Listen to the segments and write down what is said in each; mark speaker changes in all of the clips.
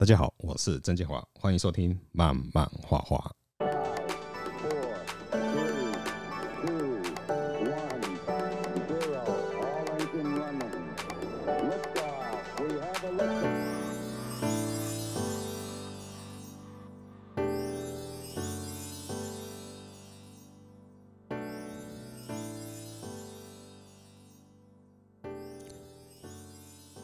Speaker 1: 大家好，我是曾建华，欢迎收听慢慢画画。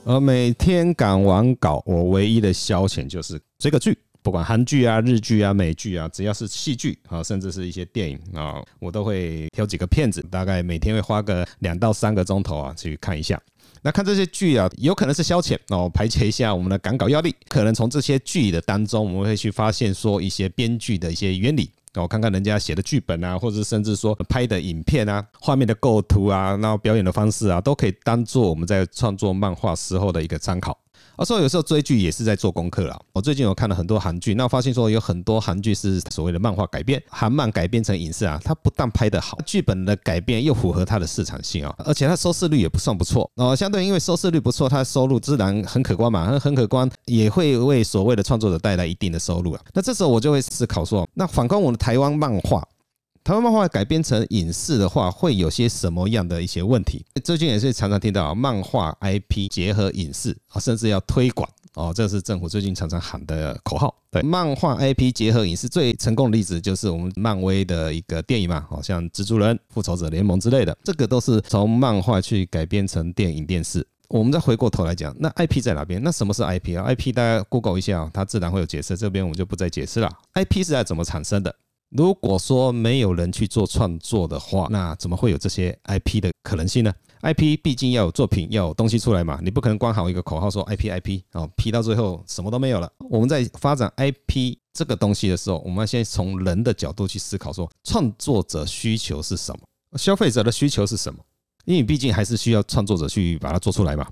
Speaker 1: 而每天赶完稿，我唯一的消遣就是追个剧，不管韩剧啊、日剧啊、美剧啊，只要是戏剧啊，甚至是一些电影啊，我都会挑几个片子，大概每天会花个两到三个钟头啊去看一下。那看这些剧啊，有可能是消遣哦，排解一下我们的赶稿压力。可能从这些剧的当中，我们会去发现说一些编剧的一些原理。我看看人家写的剧本啊，或者甚至说拍的影片啊，画面的构图啊，然后表演的方式啊，都可以当做我们在创作漫画时候的一个参考。而说有时候追剧也是在做功课啦。我最近有看了很多韩剧，那我发现说有很多韩剧是所谓的漫画改编，韩漫改编成影视啊，它不但拍得好，剧本的改编又符合它的市场性啊，而且它收视率也不算不错哦。相对因为收视率不错，它的收入自然很可观嘛，很很可观，也会为所谓的创作者带来一定的收入啊。那这时候我就会思考说，那反观我们的台湾漫画。台湾漫画改编成影视的话，会有些什么样的一些问题？最近也是常常听到漫画 IP 结合影视啊，甚至要推广哦，这是政府最近常常喊的口号。对，漫画 IP 结合影视最成功的例子就是我们漫威的一个电影嘛，好像蜘蛛人、复仇者联盟之类的，这个都是从漫画去改编成电影电视。我们再回过头来讲，那 IP 在哪边？那什么是 IP 啊？IP 大家 Google 一下，它自然会有解释。这边我们就不再解释了。IP 是在怎么产生的？如果说没有人去做创作的话，那怎么会有这些 IP 的可能性呢？IP 毕竟要有作品，要有东西出来嘛，你不可能光喊一个口号说 IP IP 哦，P 到最后什么都没有了。我们在发展 IP 这个东西的时候，我们要先从人的角度去思考，说创作者需求是什么，消费者的需求是什么？因为毕竟还是需要创作者去把它做出来嘛。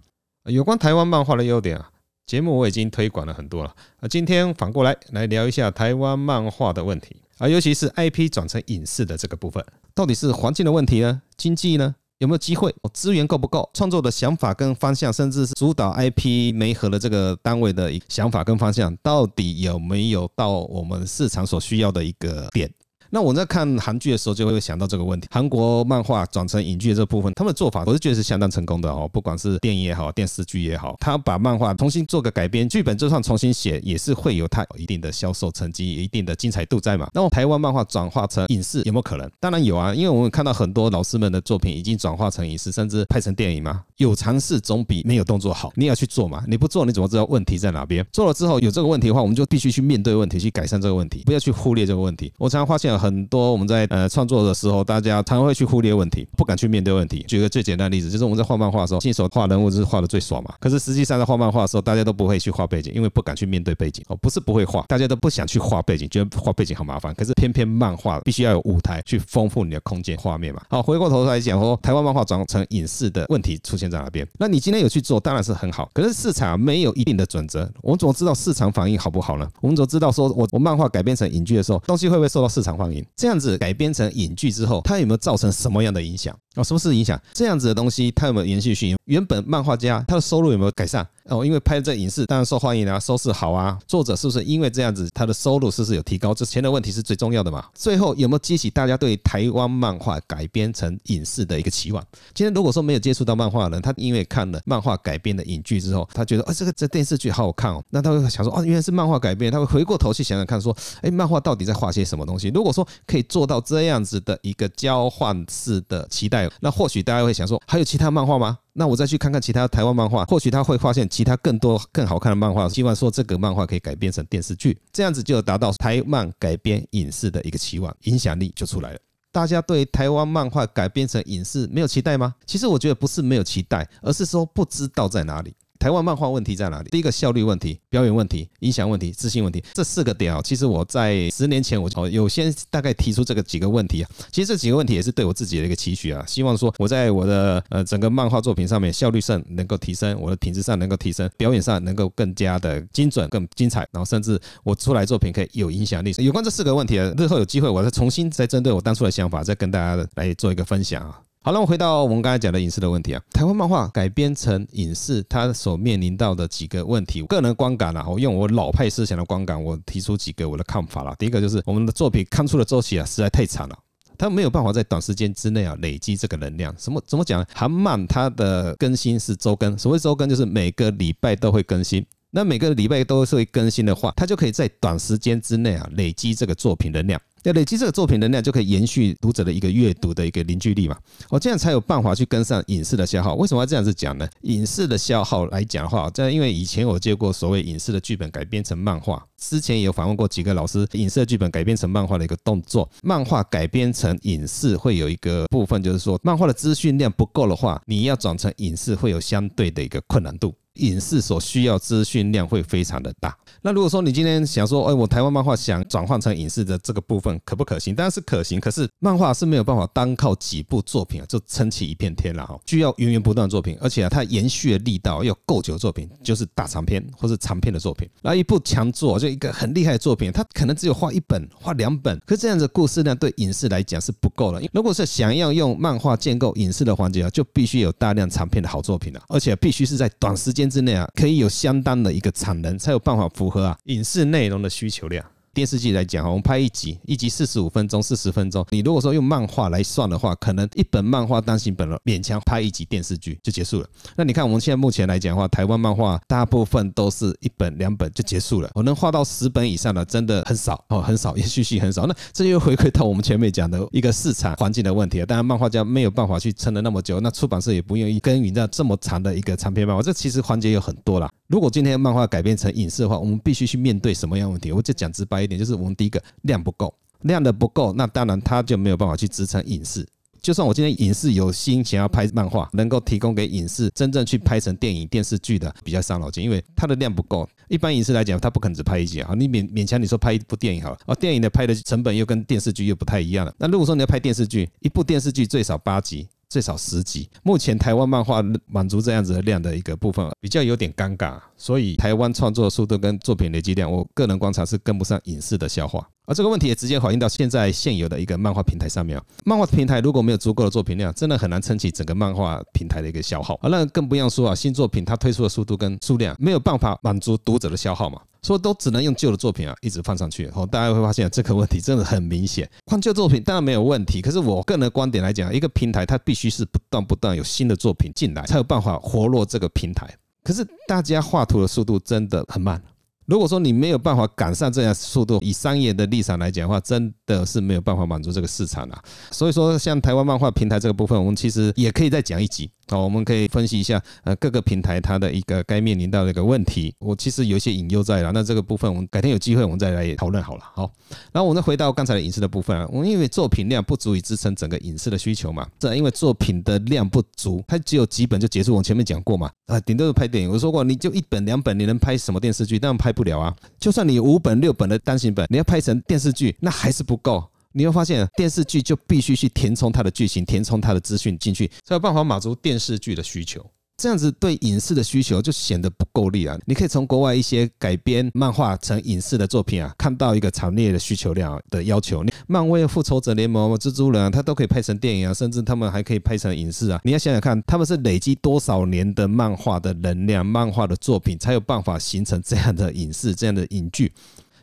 Speaker 1: 有关台湾漫画的优点啊，节目我已经推广了很多了，啊，今天反过来来聊一下台湾漫画的问题。而尤其是 IP 转成影视的这个部分，到底是环境的问题呢？经济呢？有没有机会？资源够不够？创作的想法跟方向，甚至是主导 IP 媒合的这个单位的想法跟方向，到底有没有到我们市场所需要的一个点？那我在看韩剧的时候，就会想到这个问题。韩国漫画转成影剧的这部分，他们的做法我是觉得是相当成功的哦。不管是电影也好，电视剧也好，他把漫画重新做个改编，剧本就算重新写，也是会有它一定的销售成绩，一定的精彩度在嘛。那么台湾漫画转化成影视有没有可能？当然有啊，因为我们看到很多老师们的作品已经转化成影视，甚至拍成电影嘛。有尝试总比没有动作好。你要去做嘛，你不做你怎么知道问题在哪边？做了之后有这个问题的话，我们就必须去面对问题，去改善这个问题，不要去忽略这个问题。我常常发现很多我们在呃，创作的时候，大家常会去忽略问题，不敢去面对问题。举个最简单的例子，就是我们在画漫画的时候，新手画人物就是画的最爽嘛。可是实际上在画漫画的时候，大家都不会去画背景，因为不敢去面对背景哦。不是不会画，大家都不想去画背景，觉得画背景好麻烦。可是偏偏漫画必须要有舞台去丰富你的空间画面嘛。好，回过头来讲说，台湾漫画转成影视的问题出现在哪边？那你今天有去做，当然是很好。可是市场没有一定的准则，我们怎么知道市场反应好不好呢？我们怎么知道说我我漫画改编成影剧的时候，东西会不会受到市场欢迎？这样子改编成影剧之后，它有没有造成什么样的影响？哦，什么是影响？这样子的东西，它有没有延续性？原本漫画家他的收入有没有改善？哦，因为拍这影视当然受欢迎啊，收视好啊。作者是不是因为这样子，他的收入是不是有提高？这钱的问题是最重要的嘛。最后有没有激起大家对台湾漫画改编成影视的一个期望？今天如果说没有接触到漫画的人，他因为看了漫画改编的影剧之后，他觉得哦，这个这电视剧好好看哦，那他会想说哦，原来是漫画改编，他会回过头去想想看说，哎，漫画到底在画些什么东西？如果说可以做到这样子的一个交换式的期待。那或许大家会想说，还有其他漫画吗？那我再去看看其他台湾漫画，或许他会发现其他更多更好看的漫画。希望说这个漫画可以改编成电视剧，这样子就达到台漫改编影视的一个期望，影响力就出来了。大家对台湾漫画改编成影视没有期待吗？其实我觉得不是没有期待，而是说不知道在哪里。台湾漫画问题在哪里？第一个效率问题、表演问题、影响问题、自信问题，这四个点啊，其实我在十年前我就有先大概提出这个几个问题啊。其实这几个问题也是对我自己的一个期许啊，希望说我在我的呃整个漫画作品上面效率上能够提升，我的品质上能够提升，表演上能够更加的精准、更精彩，然后甚至我出来作品可以有影响力。有关这四个问题啊，日后有机会我再重新再针对我当初的想法再跟大家来做一个分享啊。好了，我回到我们刚才讲的影视的问题啊。台湾漫画改编成影视，它所面临到的几个问题，个人观感啊，我用我老派思想的观感，我提出几个我的看法啦。第一个就是我们的作品刊出的周期啊，实在太长了，它没有办法在短时间之内啊累积这个能量。什么怎么讲？韩漫它的更新是周更，所谓周更就是每个礼拜都会更新。那每个礼拜都是会更新的话，它就可以在短时间之内啊累积这个作品能量。要累积这个作品能量，就可以延续读者的一个阅读的一个凝聚力嘛。哦，这样才有办法去跟上影视的消耗。为什么要这样子讲呢？影视的消耗来讲的话，这因为以前我接过所谓影视的剧本改编成漫画，之前也有访问过几个老师，影视的剧本改编成漫画的一个动作。漫画改编成影视会有一个部分，就是说漫画的资讯量不够的话，你要转成影视会有相对的一个困难度。影视所需要资讯量会非常的大。那如果说你今天想说，哎，我台湾漫画想转换成影视的这个部分可不可行？当然是可行。可是漫画是没有办法单靠几部作品啊就撑起一片天了哈，需要源源不断作品，而且啊它延续的力道要够久作品，就是大长篇或是长篇的作品。那一部强作就一个很厉害的作品，它可能只有画一本、画两本，可是这样子故事量对影视来讲是不够的。如果是想要用漫画建构影视的环节啊，就必须有大量长篇的好作品了，而且必须是在短时间之内啊，可以有相当的一个产能，才有办法符合啊影视内容的需求量。电视剧来讲，我们拍一集，一集四十五分钟、四十分钟。你如果说用漫画来算的话，可能一本漫画单行本了，勉强拍一集电视剧就结束了。那你看我们现在目前来讲的话，台湾漫画大部分都是一本两本就结束了。我能画到十本以上的，真的很少哦，很少，也续续很少。那这又回归到我们前面讲的一个市场环境的问题啊。当然，漫画家没有办法去撑了那么久，那出版社也不愿意耕耘在这么长的一个长篇漫画。这其实环节有很多啦。如果今天漫画改编成影视的话，我们必须去面对什么样问题？我就讲直白一点，就是我们第一个量不够，量的不够，那当然它就没有办法去支撑影视。就算我今天影视有心想要拍漫画，能够提供给影视真正去拍成电影、电视剧的，比较伤脑筋，因为它的量不够。一般影视来讲，它不可能只拍一集啊，你勉勉强你说拍一部电影好了，哦，电影的拍的成本又跟电视剧又不太一样了。那如果说你要拍电视剧，一部电视剧最少八集。最少十集，目前台湾漫画满足这样子的量的一个部分比较有点尴尬，所以台湾创作速度跟作品累积量，我个人观察是跟不上影视的消化。而这个问题也直接反映到现在现有的一个漫画平台上面啊，漫画平台如果没有足够的作品量，真的很难撑起整个漫画平台的一个消耗啊。那更不用说啊，新作品它推出的速度跟数量没有办法满足读者的消耗嘛，所以都只能用旧的作品啊一直放上去。哦，大家会发现这个问题真的很明显。换旧作品当然没有问题，可是我个人的观点来讲，一个平台它必须是不断不断有新的作品进来，才有办法活络这个平台。可是大家画图的速度真的很慢。如果说你没有办法赶上这样速度，以商业的立场来讲的话，真的是没有办法满足这个市场啊。所以说，像台湾漫画平台这个部分，我们其实也可以再讲一集。好，我们可以分析一下，呃，各个平台它的一个该面临到的一个问题。我其实有一些隐忧在了，那这个部分我们改天有机会我们再来讨论好了。好，然后我们再回到刚才的影视的部分啊，我们因为作品量不足以支撑整个影视的需求嘛，这因为作品的量不足，它只有几本就结束。我前面讲过嘛，啊，顶多是拍电影。我说过，你就一本两本，你能拍什么电视剧？但拍不了啊。就算你五本六本的单行本，你要拍成电视剧，那还是不够。你会发现，电视剧就必须去填充它的剧情，填充它的资讯进去，才有办法满足电视剧的需求。这样子对影视的需求就显得不够力啊！你可以从国外一些改编漫画成影视的作品啊，看到一个强烈的需求量的要求。漫威、复仇者联盟、蜘蛛人啊，它都可以拍成电影啊，甚至他们还可以拍成影视啊。你要想想看，他们是累积多少年的漫画的能量、漫画的作品，才有办法形成这样的影视、这样的影剧。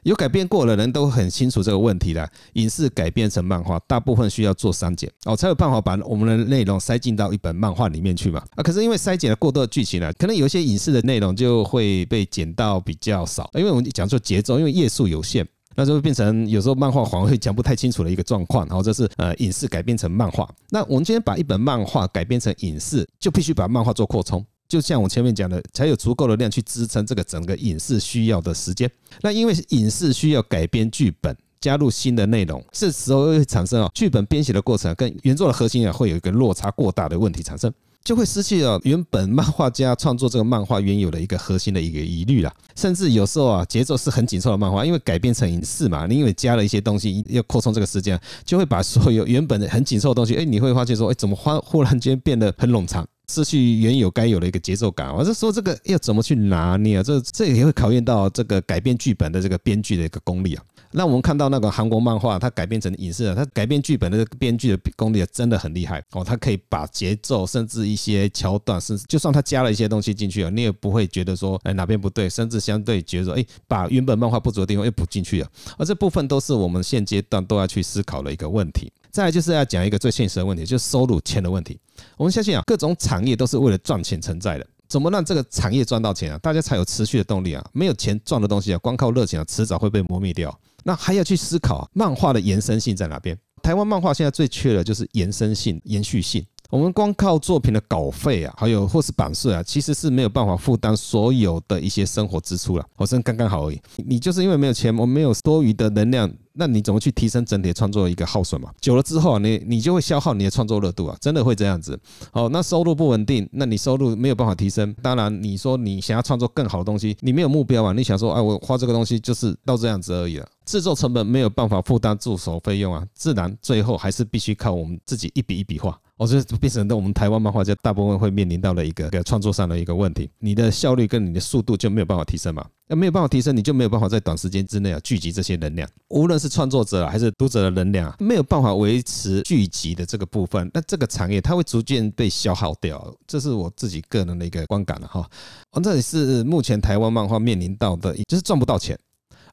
Speaker 1: 有改编过的人都很清楚这个问题了。影视改编成漫画，大部分需要做删减哦，才有办法把我们的内容塞进到一本漫画里面去嘛。啊，可是因为筛减了过多的剧情呢，可能有些影视的内容就会被剪到比较少，因为我们讲说节奏，因为页数有限，那就会变成有时候漫画黄会讲不太清楚的一个状况。然后这是呃影视改编成漫画，那我们今天把一本漫画改编成影视，就必须把漫画做扩充。就像我前面讲的，才有足够的量去支撑这个整个影视需要的时间。那因为影视需要改编剧本，加入新的内容，这时候会产生啊，剧本编写的过程跟原作的核心啊，会有一个落差过大的问题产生，就会失去了原本漫画家创作这个漫画原有的一个核心的一个疑虑了。甚至有时候啊，节奏是很紧凑的漫画，因为改编成影视嘛，你因为加了一些东西，要扩充这个时间，就会把所有原本的很紧凑的东西，哎，你会发现说，哎，怎么忽忽然间变得很冗长。失去原有该有的一个节奏感。我是说这个要怎么去拿捏啊？这这也会考验到这个改编剧本的这个编剧的一个功力啊。那我们看到那个韩国漫画，它改编成影视啊，它改编剧本的编剧的功力真的很厉害哦。它可以把节奏，甚至一些桥段，甚至就算它加了一些东西进去啊，你也不会觉得说哎哪边不对，甚至相对觉得说哎把原本漫画不足的地方又补进去了。而这部分都是我们现阶段都要去思考的一个问题。再就是要讲一个最现实的问题，就是收入钱的问题。我们相信啊，各种产业都是为了赚钱存在的。怎么让这个产业赚到钱啊？大家才有持续的动力啊！没有钱赚的东西啊，光靠热情啊，迟早会被磨灭掉。那还要去思考漫画的延伸性在哪边？台湾漫画现在最缺的就是延伸性、延续性。我们光靠作品的稿费啊，还有或是版税啊，其实是没有办法负担所有的一些生活支出了。好像刚刚好而已。你就是因为没有钱，我没有多余的能量。那你怎么去提升整体创作一个耗损嘛？久了之后啊，你你就会消耗你的创作热度啊，真的会这样子。哦，那收入不稳定，那你收入没有办法提升。当然，你说你想要创作更好的东西，你没有目标啊，你想说，哎，我花这个东西就是到这样子而已了。制作成本没有办法负担助手费用啊，自然最后还是必须靠我们自己一笔一笔画。我觉得变成了我们台湾漫画家大部分会面临到了一个个创作上的一个问题，你的效率跟你的速度就没有办法提升嘛。那没有办法提升，你就没有办法在短时间之内啊聚集这些能量，无论是创作者还是读者的能量，没有办法维持聚集的这个部分，那这个产业它会逐渐被消耗掉，这是我自己个人的一个观感了哈。哦，这里是目前台湾漫画面临到的，就是赚不到钱。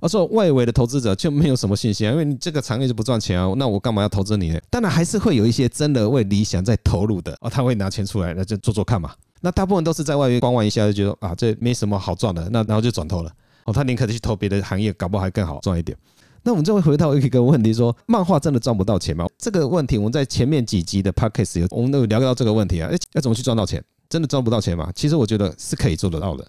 Speaker 1: 而说外围的投资者就没有什么信心啊，因为你这个产业就不赚钱啊，那我干嘛要投资你呢？当然还是会有一些真的为理想在投入的哦，他会拿钱出来，那就做做看嘛。那大部分都是在外围观望一下，就觉得啊这没什么好赚的，那然后就转投了哦，他宁可去投别的行业，搞不好还更好赚一点。那我们就会回到一个问题说，漫画真的赚不到钱吗？这个问题我们在前面几集的 podcast 有我们都有聊到这个问题啊，诶，要怎么去赚到钱？真的赚不到钱吗？其实我觉得是可以做得到的。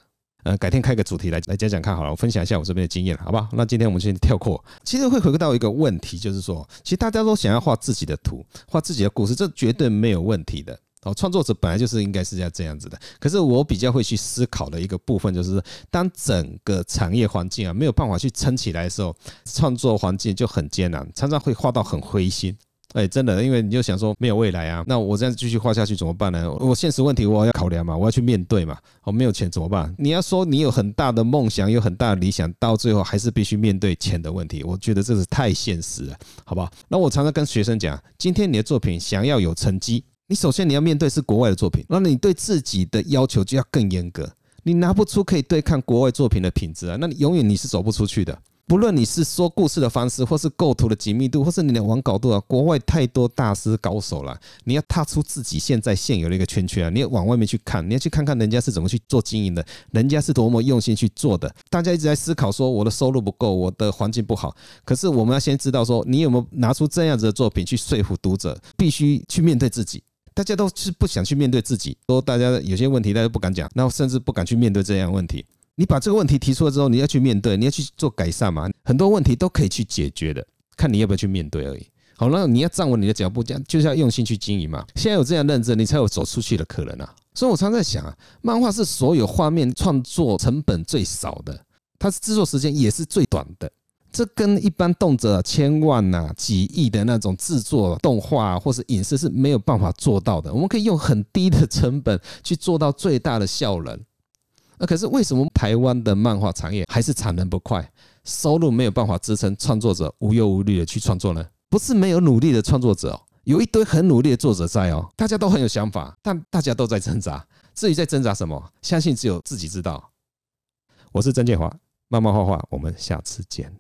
Speaker 1: 呃，改天开个主题来来讲讲看好了，我分享一下我这边的经验，好不好？那今天我们先跳过。其实会回归到一个问题，就是说，其实大家都想要画自己的图，画自己的故事，这绝对没有问题的。哦，创作者本来就是应该是要这样子的。可是我比较会去思考的一个部分，就是当整个产业环境啊没有办法去撑起来的时候，创作环境就很艰难，常常会画到很灰心。哎，真的，因为你就想说没有未来啊，那我这样继续画下去怎么办呢？我现实问题我要考量嘛，我要去面对嘛。我没有钱怎么办？你要说你有很大的梦想，有很大的理想，到最后还是必须面对钱的问题。我觉得这是太现实了，好不好？那我常常跟学生讲，今天你的作品想要有成绩，你首先你要面对是国外的作品，那你对自己的要求就要更严格。你拿不出可以对抗国外作品的品质啊，那你永远你是走不出去的。不论你是说故事的方式，或是构图的紧密度，或是你的网稿度啊，国外太多大师高手了。你要踏出自己现在现有的一个圈圈啊，你要往外面去看，你要去看看人家是怎么去做经营的，人家是多么用心去做的。大家一直在思考说，我的收入不够，我的环境不好。可是我们要先知道说，你有没有拿出这样子的作品去说服读者？必须去面对自己。大家都是不想去面对自己，说大家有些问题大家不敢讲，那甚至不敢去面对这样问题。你把这个问题提出来之后，你要去面对，你要去做改善嘛。很多问题都可以去解决的，看你要不要去面对而已。好，那你要站稳你的脚步，这样就是要用心去经营嘛。现在有这样认知，你才有走出去的可能啊。所以我常在想啊，漫画是所有画面创作成本最少的，它是制作时间也是最短的。这跟一般动辄千万呐、几亿的那种制作动画或是影视是没有办法做到的。我们可以用很低的成本去做到最大的效能。那可是为什么台湾的漫画产业还是产能不快，收入没有办法支撑创作者无忧无虑的去创作呢？不是没有努力的创作者哦，有一堆很努力的作者在哦，大家都很有想法，但大家都在挣扎。至于在挣扎什么，相信只有自己知道。我是曾建华，漫漫画画，我们下次见。